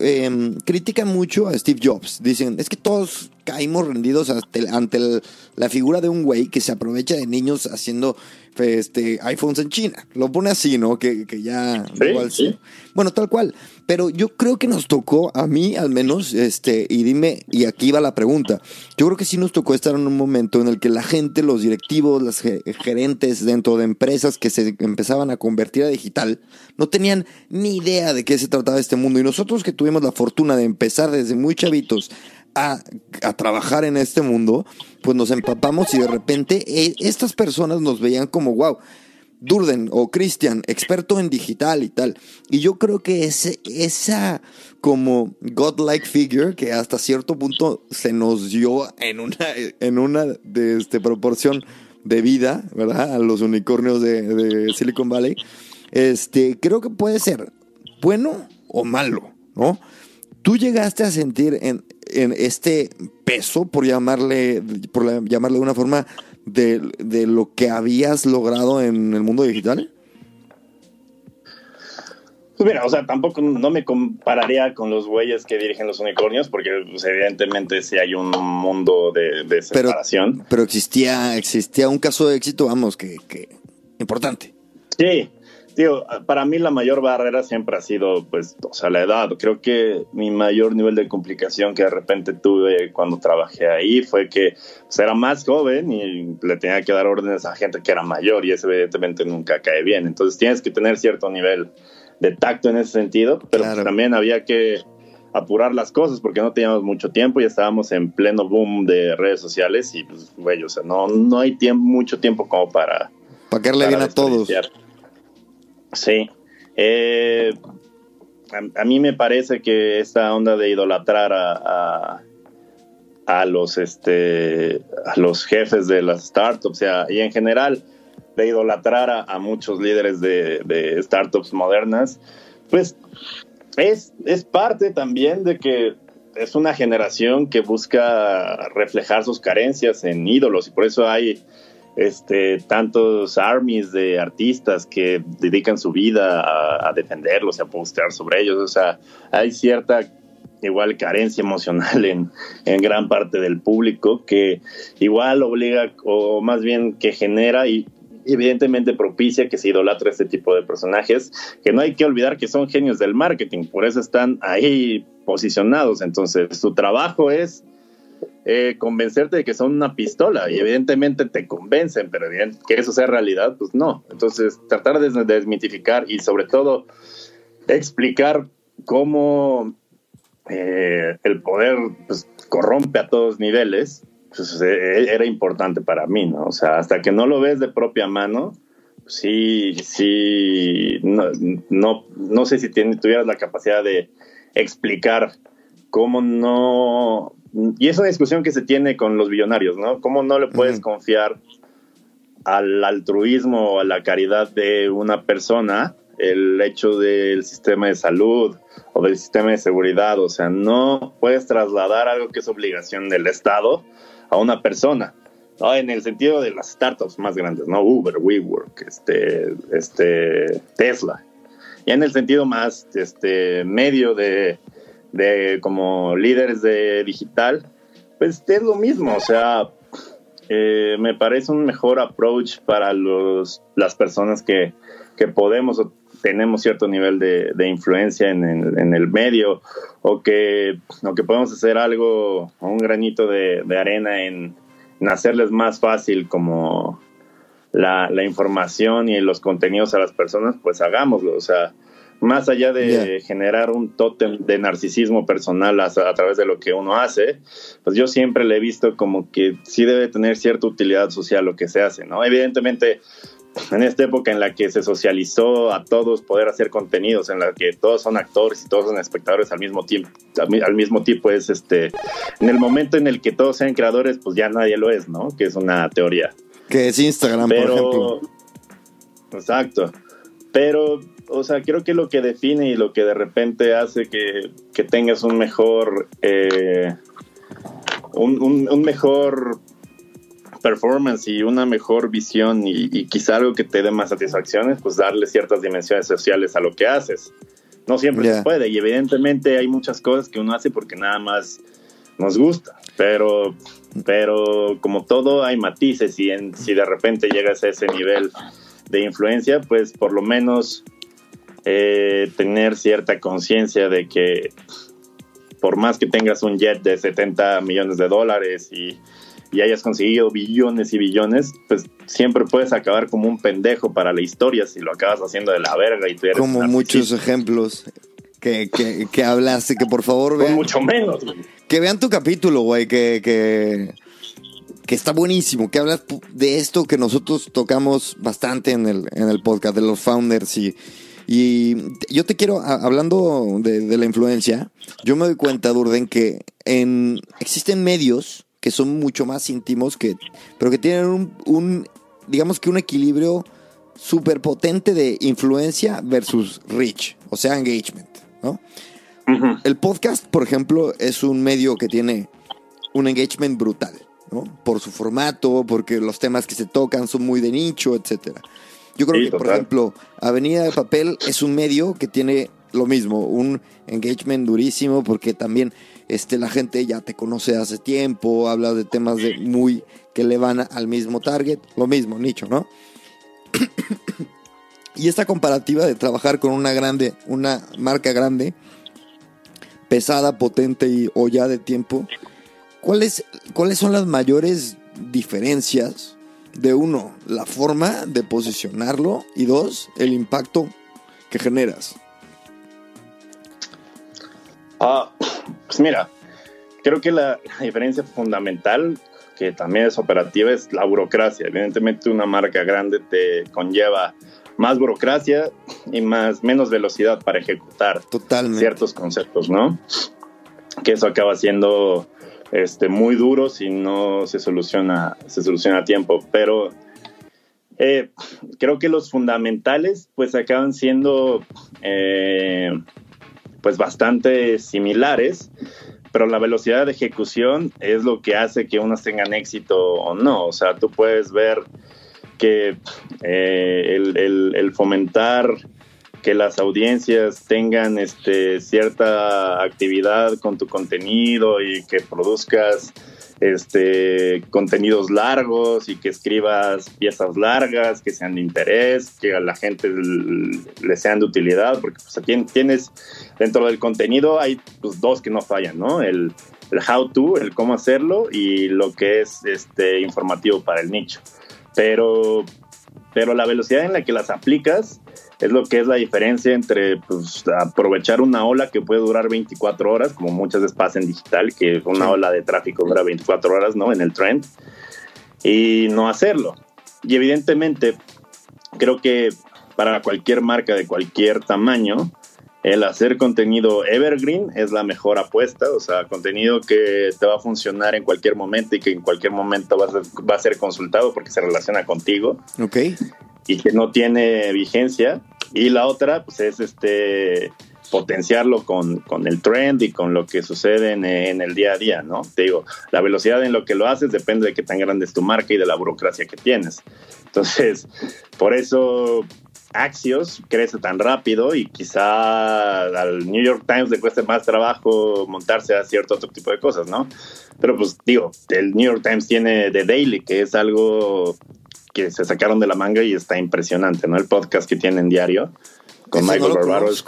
eh, critican mucho a Steve Jobs. Dicen, es que todos caímos rendidos ante, la figura de un güey que se aprovecha de niños haciendo este, iPhones en China. Lo pone así, ¿no? Que, ya... Bueno, tal cual. Pero yo creo que nos tocó, a mí al menos, este, y dime, y aquí va la pregunta. Yo creo que sí nos tocó estar en un momento en el que la gente, los directivos, los gerentes dentro de empresas que se empezaban a convertir a digital, no tenían ni idea de qué se trataba este mundo. Y nosotros que tuvimos la fortuna de empezar desde muy chavitos a, trabajar en este mundo, pues nos empapamos y de repente eh, estas personas nos veían como, wow, Durden o Christian, experto en digital y tal. Y yo creo que ese, esa como godlike figure que hasta cierto punto se nos dio en una, en una de este, proporción de vida, ¿verdad? A los unicornios de, de Silicon Valley. Este, creo que puede ser bueno o malo, ¿no? ¿Tú llegaste a sentir en, en este peso, por llamarle, por llamarle de una forma, de, de, lo que habías logrado en el mundo digital? Pues mira, o sea, tampoco no me compararía con los güeyes que dirigen los unicornios, porque pues, evidentemente sí hay un mundo de, separación. Pero, existía, existía un caso de éxito, vamos, que, que importante. Sí, Tío, para mí la mayor barrera siempre ha sido, pues, o sea, la edad. Creo que mi mayor nivel de complicación que de repente tuve cuando trabajé ahí fue que pues, era más joven y le tenía que dar órdenes a gente que era mayor y eso evidentemente nunca cae bien. Entonces tienes que tener cierto nivel de tacto en ese sentido, pero también había que apurar las cosas porque no teníamos mucho tiempo y estábamos en pleno boom de redes sociales y pues, güey, o sea, no, no hay tiempo, mucho tiempo como para... Para bien a todos. Sí. Eh, a, mí me parece que esta onda de idolatrar a, a, los este a los jefes de las startups, y en general de idolatrar a, muchos líderes de, de, startups modernas, pues es, es parte también de que es una generación que busca reflejar sus carencias en ídolos y por eso hay este, tantos armies de artistas que dedican su vida a, defenderlos y a postear sobre ellos. O sea, hay cierta igual carencia emocional en, en, gran parte del público que igual obliga o más bien que genera y evidentemente propicia que se idolatre este tipo de personajes que no hay que olvidar que son genios del marketing por eso están ahí posicionados entonces su trabajo es eh, convencerte de que son una pistola y evidentemente te convencen, pero bien, que eso sea realidad, pues no. Entonces, tratar de desmitificar y sobre todo explicar cómo eh, el poder pues, corrompe a todos niveles, pues, eh, era importante para mí, ¿no? O sea, hasta que no lo ves de propia mano, sí, sí, no, no, no sé si tuvieras la capacidad de explicar cómo no y es una discusión que se tiene con los billonarios, ¿no? ¿Cómo no le puedes confiar al altruismo o a la caridad de una persona el hecho del sistema de salud o del sistema de seguridad? O sea, no puedes trasladar algo que es obligación del Estado a una persona. ¿no? En el sentido de las startups más grandes, ¿no? Uber, WeWork, este, este, Tesla. Y en el sentido más este, medio de de como líderes de digital, pues es lo mismo, o sea, eh, me parece un mejor approach para los, las personas que, que podemos o tenemos cierto nivel de, de influencia en el, en el, medio o que, o que podemos hacer algo, un granito de, arena en, en, hacerles más fácil como la, la, información y los contenidos a las personas, pues hagámoslo, o sea, más allá de generar un tótem de narcisismo personal a, través de lo que uno hace, pues yo siempre le he visto como que sí debe tener cierta utilidad social lo que se hace, ¿no? Evidentemente, en esta época en la que se socializó a todos poder hacer contenidos, en la que todos son actores y todos son espectadores al mismo tiempo, al mismo tiempo es este, en el momento en el que todos sean creadores, pues ya nadie lo es, ¿no? Que es una teoría. Que es Instagram, por ejemplo. Exacto. Pero o sea, creo que lo que define y lo que de repente hace que, tengas un mejor, eh, un, mejor performance y una mejor visión y, quizá algo que te dé más satisfacciones, pues darle ciertas dimensiones sociales a lo que haces. No siempre se puede y evidentemente hay muchas cosas que uno hace porque nada más nos gusta, pero, pero como todo hay matices y en, si de repente llegas a ese nivel de influencia, pues por lo menos eh, tener cierta conciencia de que por más que tengas un jet de 70 millones de dólares y, hayas conseguido billones y billones, pues siempre puedes acabar como un pendejo para la historia si lo acabas haciendo de la verga y tú eres Como muchos ejemplos que, que, que, hablaste, que por favor vean. mucho menos, Que vean tu capítulo, güey, que, que, que está buenísimo, que hablas de esto que nosotros tocamos bastante en el, en el podcast, de los founders y y yo te quiero, hablando de, la influencia, yo me doy cuenta, Durden, que en, existen medios que son mucho más íntimos, que, pero que tienen un, digamos que un equilibrio súper potente de influencia versus reach, o sea, engagement, ¿no? El podcast, por ejemplo, es un medio que tiene un engagement brutal, ¿no? Por su formato, porque los temas que se tocan son muy de nicho, etcétera. Yo creo que, por ejemplo, Avenida de Papel es un medio que tiene lo mismo, un engagement durísimo porque también este, la gente ya te conoce hace tiempo, habla de temas de muy que le van al mismo target, lo mismo, nicho, ¿no? y esta comparativa de trabajar con una grande, una marca grande, pesada, potente y o ya de tiempo, ¿cuáles, ¿cuáles son las mayores diferencias de uno, la forma de posicionarlo y dos, el impacto que generas. Ah, Pues mira, creo que la diferencia fundamental, que también es operativa, es la burocracia. Evidentemente una marca grande te conlleva más burocracia y más menos velocidad para ejecutar ciertos conceptos, ¿no? Que eso acaba siendo este, muy duro si no se soluciona, se soluciona a tiempo. Pero eh, creo que los fundamentales pues acaban siendo eh, pues bastante similares, pero la velocidad de ejecución es lo que hace que unos tengan éxito o no. O sea, tú puedes ver que eh, el, fomentar que las audiencias tengan este, cierta actividad con tu contenido y que produzcas este, contenidos largos y que escribas piezas largas que sean de interés, que a la gente le sean de utilidad, porque pues, tienes dentro del contenido hay pues, dos que no fallan, ¿no? El, el how to, el cómo hacerlo y lo que es este, informativo para el nicho. Pero, pero la velocidad en la que las aplicas es lo que es la diferencia entre pues, aprovechar una ola que puede durar 24 horas, como muchas veces pasa en digital, que una ola de tráfico dura 24 horas, ¿no? En el trend, y no hacerlo. Y evidentemente, creo que para cualquier marca de cualquier tamaño, el hacer contenido evergreen es la mejor apuesta, o sea, contenido que te va a funcionar en cualquier momento y que en cualquier momento va a ser, va a ser consultado porque se relaciona contigo. Ok y que no tiene vigencia. Y la otra, pues es este potenciarlo con, con el trend y con lo que sucede en, en, el día a día, ¿no? Te digo, la velocidad en lo que lo haces depende de qué tan grande es tu marca y de la burocracia que tienes. Entonces, [laughs] por eso Axios crece tan rápido y quizá al New York Times le cueste más trabajo montarse a cierto otro tipo de cosas, ¿no? Pero pues digo, el New York Times tiene The Daily, que es algo que se sacaron de la manga y está impresionante, ¿no? El podcast que tienen diario con Michael Barbaro es,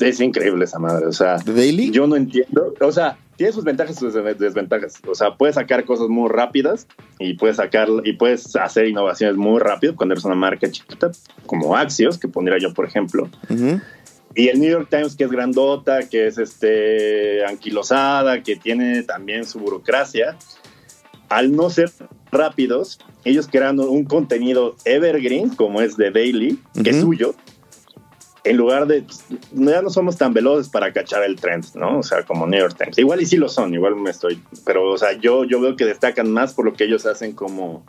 es, increíble esa madre, o sea, Daily? yo no entiendo, o sea, tiene sus ventajas y sus desventajas, o sea, puedes sacar cosas muy rápidas y puedes sacar y puedes hacer innovaciones muy rápido cuando eres una marca chiquita como Axios, que pondría yo por ejemplo. Y el New York Times, que es grandota, que es este anquilosada, que tiene también su burocracia, al no ser rápidos, ellos creando un contenido evergreen, como es de Daily, que es suyo, en lugar de, ya no somos tan veloces para cachar el trend, ¿no? O sea, como New York Times. Igual y sí lo son, igual me estoy, pero, o sea, yo, yo veo que destacan más por lo que ellos hacen como,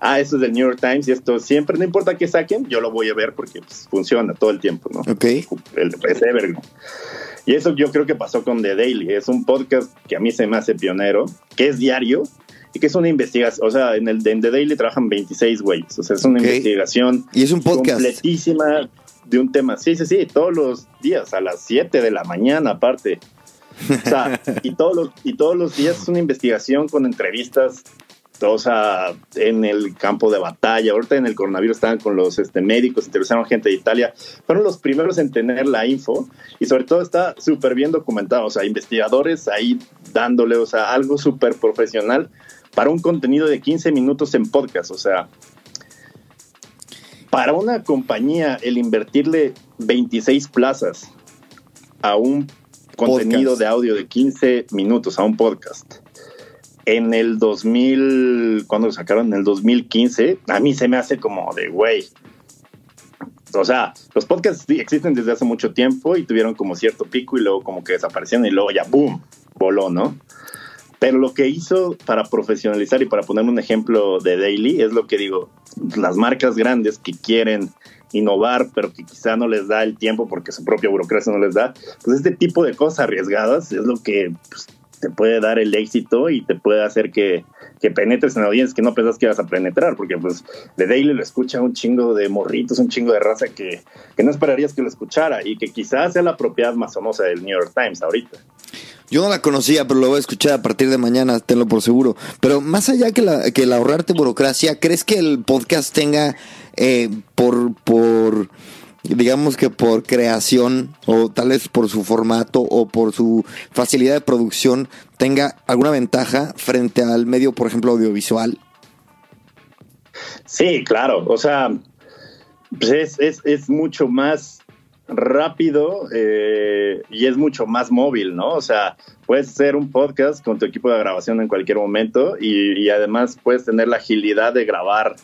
ah, esto es del New York Times y esto siempre, no importa qué saquen, yo lo voy a ver porque pues, funciona todo el tiempo, ¿no? Ok. El, es evergreen. Y eso yo creo que pasó con The Daily. Es un podcast que a mí se me hace pionero, que es diario, que es una investigación, o sea, en el The Daily trabajan 26 güeyes, o sea, es una investigación y es un podcast completísima de un tema. Sí, sí, sí, todos los días a las 7 de la mañana aparte. O sea, [laughs] y todos los y todos los días es una investigación con entrevistas o sea, en el campo de batalla. Ahorita en el coronavirus estaban con los este, médicos, entrevistaron gente de Italia. Fueron los primeros en tener la info y sobre todo está súper bien documentado. O sea, investigadores ahí dándole, o sea, algo súper profesional para un contenido de 15 minutos en podcast. O sea, para una compañía el invertirle 26 plazas a un contenido de audio de 15 minutos, a un podcast. En el 2000, cuando lo sacaron en el 2015, a mí se me hace como de, güey, o sea, los podcasts existen desde hace mucho tiempo y tuvieron como cierto pico y luego como que desaparecieron y luego ya, ¡boom!, voló, ¿no? Pero lo que hizo para profesionalizar y para poner un ejemplo de Daily es lo que digo, las marcas grandes que quieren innovar, pero que quizá no les da el tiempo porque su propia burocracia no les da, pues este tipo de cosas arriesgadas es lo que pues, te puede dar el éxito y te puede hacer que, que penetres en audiencias que no pensás que ibas a penetrar, porque pues de Daily lo escucha un chingo de morritos, un chingo de raza que, que no esperarías que lo escuchara y que quizás sea la propiedad más famosa del New York Times ahorita. Yo no la conocía, pero lo voy a escuchar a partir de mañana, tenlo por seguro. Pero más allá que, la, que el ahorrarte burocracia, ¿crees que el podcast tenga eh, por, por, digamos que por creación, o tal vez por su formato, o por su facilidad de producción, tenga alguna ventaja frente al medio, por ejemplo, audiovisual? Sí, claro. O sea, pues es, es, es mucho más rápido eh, y es mucho más móvil, ¿no? O sea, puedes hacer un podcast con tu equipo de grabación en cualquier momento y, además puedes tener la agilidad de grabar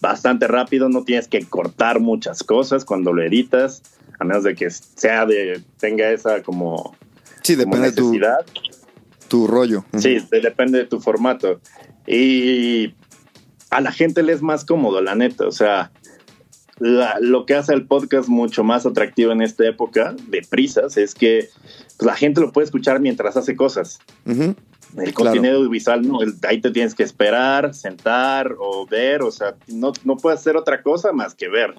bastante rápido, no tienes que cortar muchas cosas cuando lo editas, a menos de que sea de, tenga esa como, sí, depende necesidad. De tu, tu rollo. Sí, depende de tu formato. Y a la gente le es más cómodo, la neta, o sea, lo que hace el podcast mucho más atractivo en esta época de prisas es que pues, la gente lo puede escuchar mientras hace cosas. El contenido audiovisual, no, ahí te tienes que esperar, sentar o ver, o sea, no, no puedes hacer otra cosa más que ver.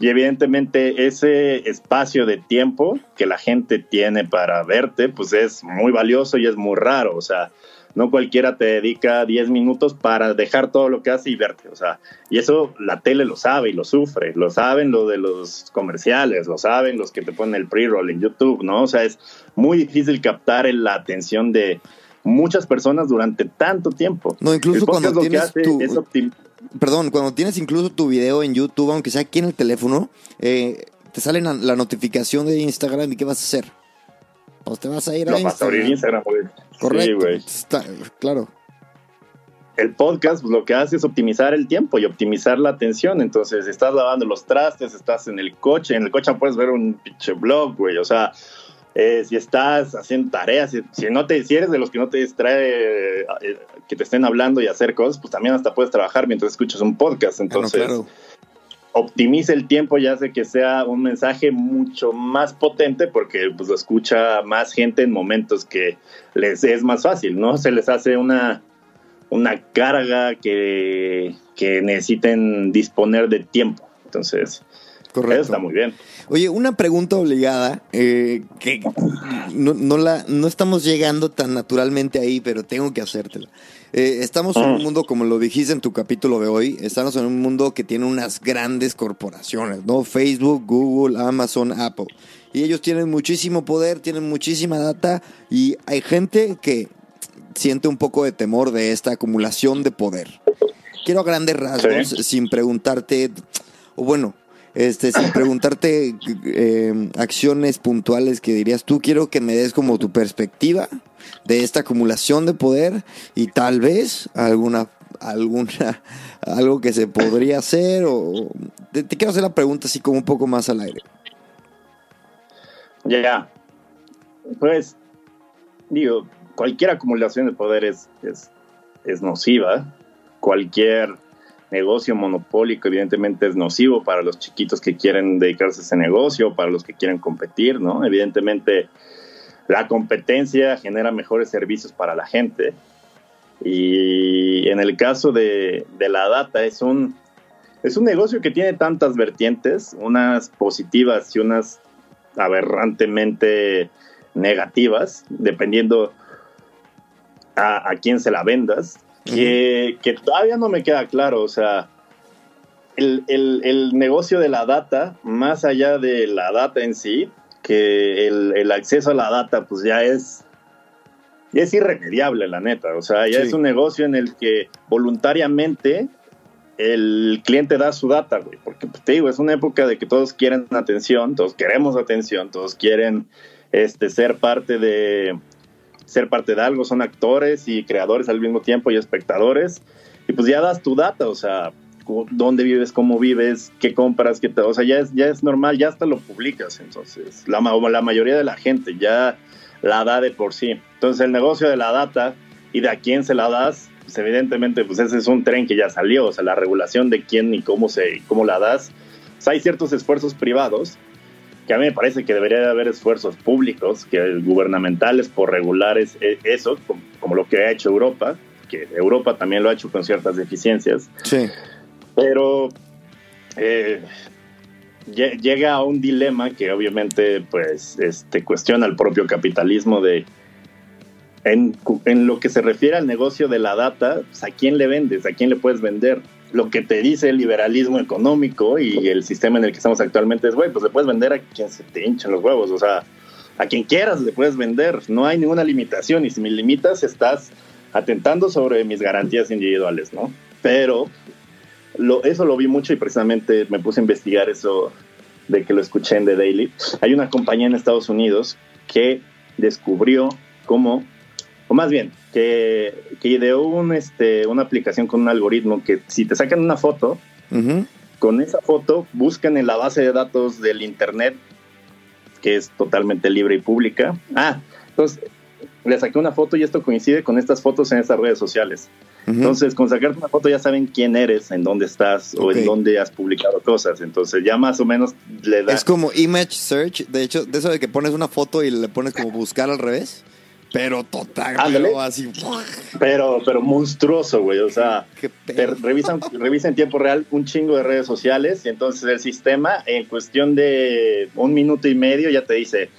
Y evidentemente ese espacio de tiempo que la gente tiene para verte, pues es muy valioso y es muy raro. O sea, no cualquiera te dedica 10 minutos para dejar todo lo que hace y verte, o sea, y eso la tele lo sabe y lo sufre, lo saben lo de los comerciales, lo saben los que te ponen el pre-roll en YouTube, ¿no? O sea, es muy difícil captar la atención de muchas personas durante tanto tiempo. No, incluso cuando tienes tu... Perdón, cuando tienes incluso tu video en YouTube, aunque sea aquí en el teléfono, eh, te sale la notificación de Instagram y qué vas a hacer. Pues te vas a ir a Instagram. Correcto. claro. El podcast pues, lo que hace es optimizar el tiempo y optimizar la atención. Entonces, estás lavando los trastes, estás en el coche. En el coche puedes ver un pinche blog, güey. O sea, eh, si estás haciendo tareas, si, no te, si eres de los que no te distrae eh, que te estén hablando y hacer cosas, pues también hasta puedes trabajar mientras escuchas un podcast. Entonces, optimice el tiempo y hace que sea un mensaje mucho más potente porque pues lo escucha más gente en momentos que les es más fácil, ¿no? Se les hace una, una carga que, que necesiten disponer de tiempo. Entonces, Correcto. está muy bien. Oye, una pregunta obligada, eh, que no, no, la, no estamos llegando tan naturalmente ahí, pero tengo que hacértela. Eh, estamos en un mundo, como lo dijiste en tu capítulo de hoy, estamos en un mundo que tiene unas grandes corporaciones, ¿no? Facebook, Google, Amazon, Apple. Y ellos tienen muchísimo poder, tienen muchísima data y hay gente que siente un poco de temor de esta acumulación de poder. Quiero a grandes rasgos, sin preguntarte, o bueno, este, sin preguntarte eh, acciones puntuales que dirías tú, quiero que me des como tu perspectiva de esta acumulación de poder y tal vez alguna alguna [laughs] algo que se podría hacer o te, quiero hacer la pregunta así como un poco más al aire. Ya, pues digo, cualquier acumulación de poder es, es, es nociva, cualquier negocio monopólico evidentemente es nocivo para los chiquitos que quieren dedicarse a ese negocio, para los que quieren competir, ¿no? Evidentemente la competencia genera mejores servicios para la gente y en el caso de, la data es un, es un negocio que tiene tantas vertientes, unas positivas y unas aberrantemente negativas, dependiendo a, a quién se la vendas que, todavía no me queda claro, o sea, el, el, negocio de la data, más allá de la data en sí, que el, acceso a la data pues ya es, es irremediable, la neta, o sea, ya es un negocio en el que voluntariamente el cliente da su data, güey, porque pues, te digo, es una época de que todos quieren atención, todos queremos atención, todos quieren este, ser parte de, ser parte de algo, son actores y creadores al mismo tiempo y espectadores. Y pues ya das tu data, o sea, dónde vives, cómo vives, qué compras, qué o sea, ya es, ya es normal, ya hasta lo publicas, entonces, la, la mayoría de la gente ya la da de por sí. Entonces, el negocio de la data y de a quién se la das, pues evidentemente, pues ese es un tren que ya salió, o sea, la regulación de quién y cómo, se, cómo la das. O sea, hay ciertos esfuerzos privados que a mí me parece que debería haber esfuerzos públicos, que gubernamentales por regular es, e, eso, como, lo que ha hecho Europa, que Europa también lo ha hecho con ciertas deficiencias. Sí. Pero eh, llega a un dilema que obviamente pues este, cuestiona el propio capitalismo de en, en, lo que se refiere al negocio de la data, pues, ¿a quién le vendes? ¿A quién le puedes vender? Lo que te dice el liberalismo económico y el sistema en el que estamos actualmente es, güey, pues le puedes vender a quien se te hinchen los huevos, o sea, a quien quieras le puedes vender, no hay ninguna limitación y si me limitas estás atentando sobre mis garantías individuales, ¿no? Pero lo, eso lo vi mucho y precisamente me puse a investigar eso de que lo escuché en The Daily. Hay una compañía en Estados Unidos que descubrió cómo, o más bien, que, que ideó un, este, una aplicación con un algoritmo que si te sacan una foto, con esa foto buscan en la base de datos del Internet, que es totalmente libre y pública. Ah, entonces le saqué una foto y esto coincide con estas fotos en estas redes sociales. Entonces, con sacarte una foto ya saben quién eres, en dónde estás o en dónde has publicado cosas. Entonces, ya más o menos le da. Es como image search, de hecho, de eso de que pones una foto y le pones como buscar al revés. Pero total, así. Pero, pero monstruoso, güey. O sea, te revisan, [laughs] revisa en tiempo real un chingo de redes sociales y entonces el sistema, en cuestión de un minuto y medio, ya te dice: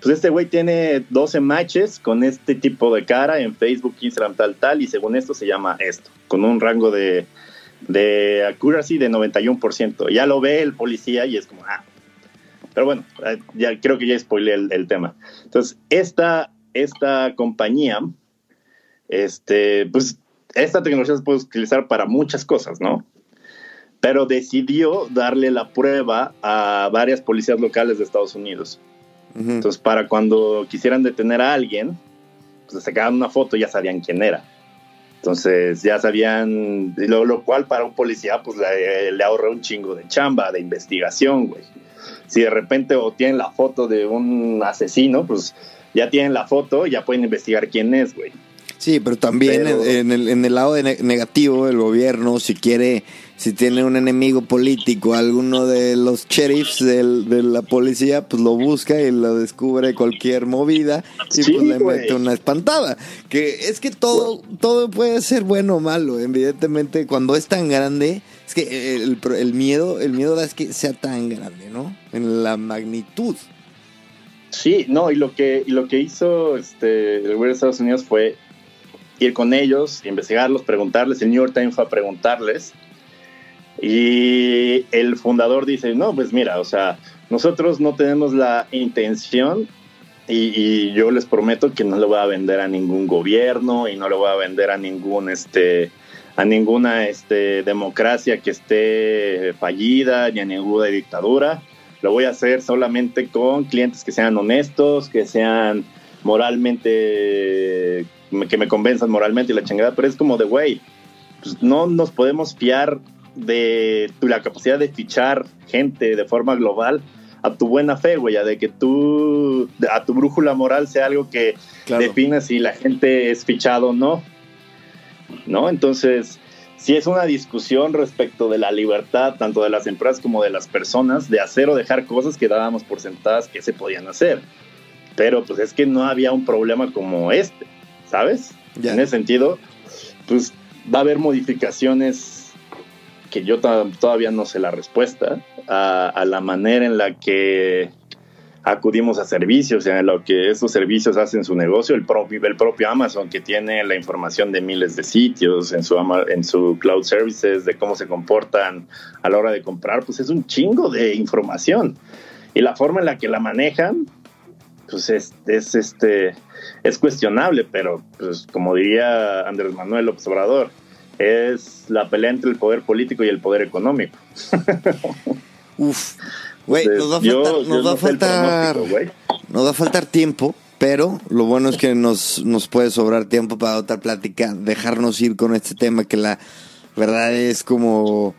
Pues este güey tiene 12 matches con este tipo de cara en Facebook, Instagram, tal, tal, y según esto se llama esto, con un rango de, de accuracy de 91%. Ya lo ve el policía y es como, ah. Pero bueno, ya creo que ya spoilé el, el tema. Entonces, esta esta compañía, este, pues esta tecnología se puede utilizar para muchas cosas, ¿no? Pero decidió darle la prueba a varias policías locales de Estados Unidos. Entonces, para cuando quisieran detener a alguien, pues sacaban una foto y ya sabían quién era. Entonces, ya sabían, lo, lo cual para un policía, pues le, le ahorra un chingo de chamba, de investigación, güey. Si de repente o tienen la foto de un asesino, pues ya tienen la foto, ya pueden investigar quién es, güey. Sí, pero también En, el, en el lado negativo, el gobierno, si quiere, si tiene un enemigo político, alguno de los sheriffs de la policía, pues lo busca y lo descubre cualquier movida y pues le mete una espantada. Que es que todo, todo puede ser bueno o malo, evidentemente, cuando es tan grande, es que el, el miedo, el miedo es que sea tan grande, ¿no? En la magnitud. Sí, no, y lo que, y lo que hizo este, el gobierno de Estados Unidos fue ir con ellos, investigarlos, preguntarles. El New York Times fue a preguntarles. Y el fundador dice, no, pues mira, o sea, nosotros no tenemos la intención y, yo les prometo que no le voy a vender a ningún gobierno y no le voy a vender a ningún este a ninguna este democracia que esté fallida ni a ninguna dictadura lo voy a hacer solamente con clientes que sean honestos, que sean moralmente, que me convenzan moralmente y la chingada, pero es como de, güey, pues no nos podemos fiar de tu, la capacidad de fichar gente de forma global a tu buena fe, güey, a de que tú, a tu brújula moral sea algo que defina si la gente es fichado o no. ¿No? Entonces, si es una discusión respecto de la libertad, tanto de las empresas como de las personas, de hacer o dejar cosas que dábamos por sentadas que se podían hacer. Pero pues es que no había un problema como este, ¿sabes? En ese sentido, pues va a haber modificaciones que yo todavía no sé la respuesta a la manera en la que acudimos a servicios, en lo que esos servicios hacen su negocio, el propio, el propio Amazon que tiene la información de miles de sitios en su, en su cloud services, de cómo se comportan a la hora de comprar, pues es un chingo de información. Y la forma en la que la manejan, pues es, es este, es cuestionable, pero pues como diría Andrés Manuel Obrador, es la pelea entre el poder político y el poder económico. [laughs] Uf, Güey, nos va a faltar, nos va a faltar, nos va a faltar tiempo, pero lo bueno es que nos, nos puede sobrar tiempo para otra plática, dejarnos ir con este tema que la verdad es como,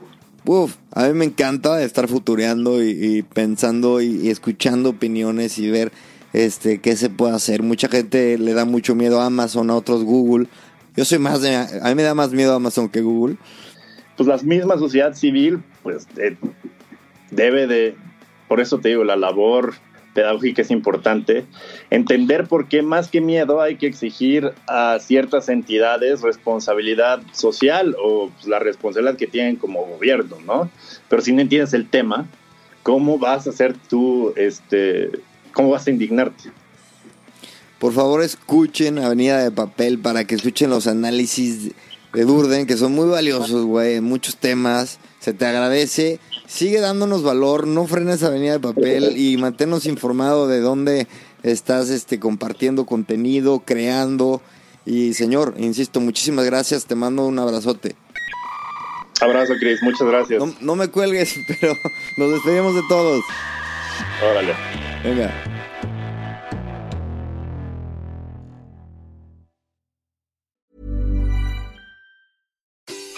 uf, a mí me encanta estar futureando y, pensando y, escuchando opiniones y ver este qué se puede hacer. Mucha gente le da mucho miedo a Amazon, a otros Google. Yo soy más de, a mí me da más miedo Amazon que Google. Pues la misma sociedad civil, pues eh, debe de, por eso te digo, la labor pedagógica es importante. Entender por qué más que miedo hay que exigir a ciertas entidades responsabilidad social o pues, la responsabilidad que tienen como gobierno, ¿no? Pero si no entiendes el tema, ¿cómo vas a hacer tú, este, cómo vas a indignarte? Por favor, escuchen Avenida de Papel para que escuchen los análisis de Durden, que son muy valiosos, güey, muchos temas. Se te agradece sigue dándonos valor, no frenes Avenida de Papel [laughs] y manténnos informado de dónde estás este, compartiendo contenido, creando. Y señor, insisto, muchísimas gracias, te mando un abrazote. Abrazo, Cris, muchas gracias. No, no me cuelgues, [laughs] pero nos despedimos de todos. Órale. Venga.